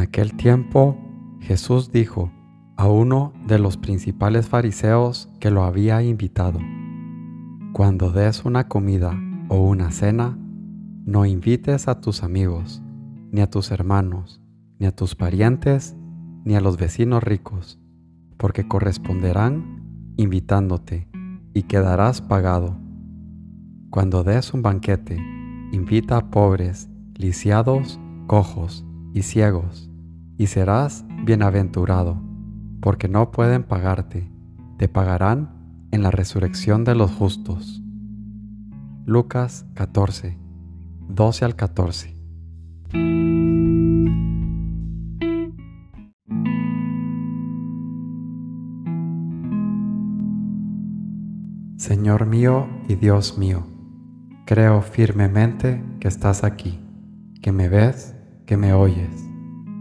aquel tiempo Jesús dijo a uno de los principales fariseos que lo había invitado, Cuando des una comida o una cena, no invites a tus amigos, ni a tus hermanos, ni a tus parientes, ni a los vecinos ricos, porque corresponderán invitándote y quedarás pagado. Cuando des un banquete, invita a pobres, lisiados, cojos y ciegos, y serás bienaventurado, porque no pueden pagarte, te pagarán en la resurrección de los justos. Lucas 14, 12 al 14. Señor mío y Dios mío, creo firmemente que estás aquí, que me ves, que me oyes.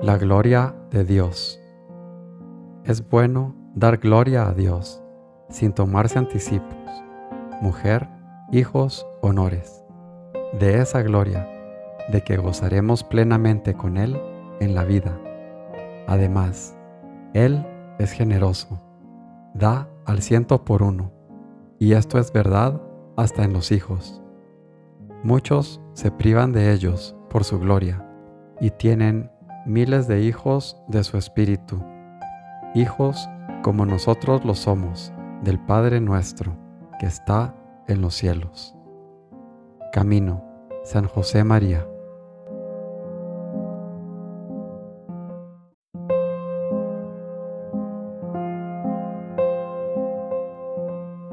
La gloria de Dios. Es bueno dar gloria a Dios sin tomarse anticipos, mujer, hijos, honores. De esa gloria, de que gozaremos plenamente con Él en la vida. Además, Él es generoso, da al ciento por uno, y esto es verdad hasta en los hijos. Muchos se privan de ellos por su gloria y tienen miles de hijos de su Espíritu, hijos como nosotros lo somos del Padre nuestro que está en los cielos. Camino, San José María.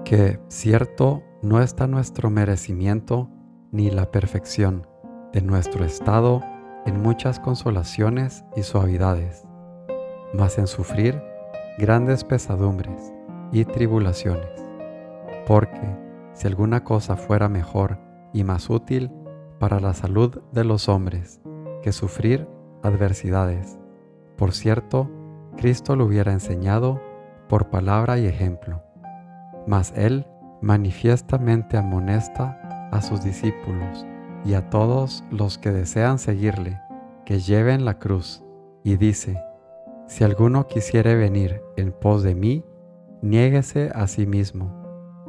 Que cierto no está nuestro merecimiento ni la perfección de nuestro estado en muchas consolaciones y suavidades, mas en sufrir grandes pesadumbres y tribulaciones. Porque si alguna cosa fuera mejor y más útil para la salud de los hombres que sufrir adversidades, por cierto, Cristo lo hubiera enseñado por palabra y ejemplo, mas Él manifiestamente amonesta a sus discípulos y a todos los que desean seguirle, que lleven la cruz, y dice, si alguno quisiere venir en pos de mí, niéguese a sí mismo,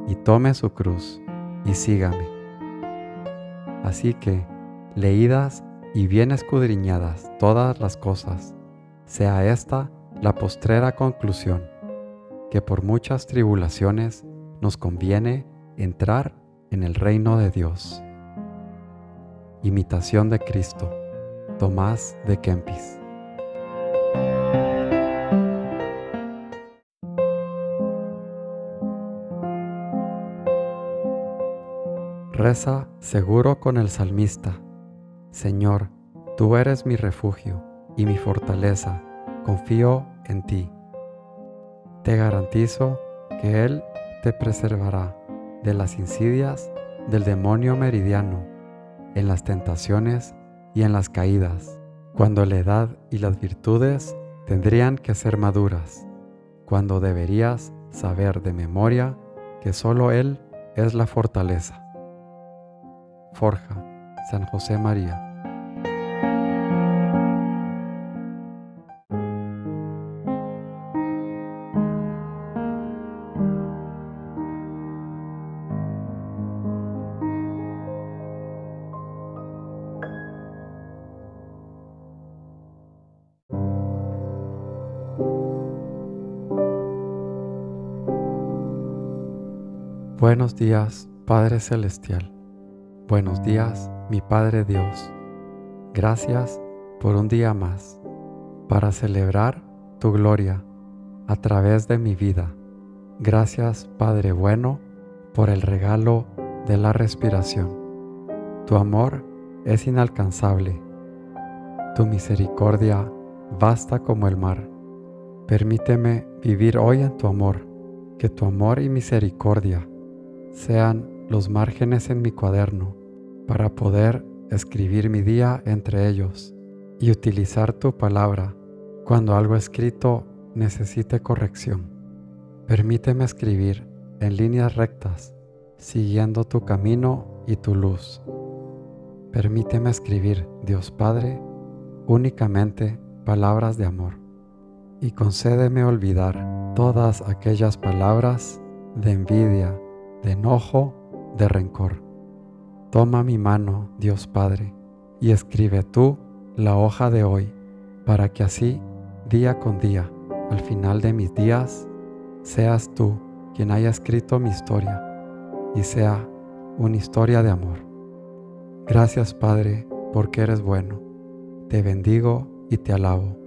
y tome su cruz, y sígame. Así que, leídas y bien escudriñadas todas las cosas, sea esta la postrera conclusión, que por muchas tribulaciones nos conviene entrar en el reino de Dios. Imitación de Cristo, Tomás de Kempis. Reza seguro con el salmista. Señor, tú eres mi refugio y mi fortaleza, confío en ti. Te garantizo que Él te preservará de las insidias del demonio meridiano en las tentaciones y en las caídas, cuando la edad y las virtudes tendrían que ser maduras, cuando deberías saber de memoria que solo Él es la fortaleza. Forja, San José María. Buenos días, Padre Celestial. Buenos días, mi Padre Dios. Gracias por un día más para celebrar tu gloria a través de mi vida. Gracias Padre bueno por el regalo de la respiración. Tu amor es inalcanzable. Tu misericordia basta como el mar. Permíteme vivir hoy en tu amor, que tu amor y misericordia sean los márgenes en mi cuaderno para poder escribir mi día entre ellos y utilizar tu palabra cuando algo escrito necesite corrección. Permíteme escribir en líneas rectas, siguiendo tu camino y tu luz. Permíteme escribir, Dios Padre, únicamente palabras de amor. Y concédeme olvidar todas aquellas palabras de envidia, de enojo, de rencor. Toma mi mano, Dios Padre, y escribe tú la hoja de hoy, para que así, día con día, al final de mis días, seas tú quien haya escrito mi historia y sea una historia de amor. Gracias Padre, porque eres bueno. Te bendigo y te alabo.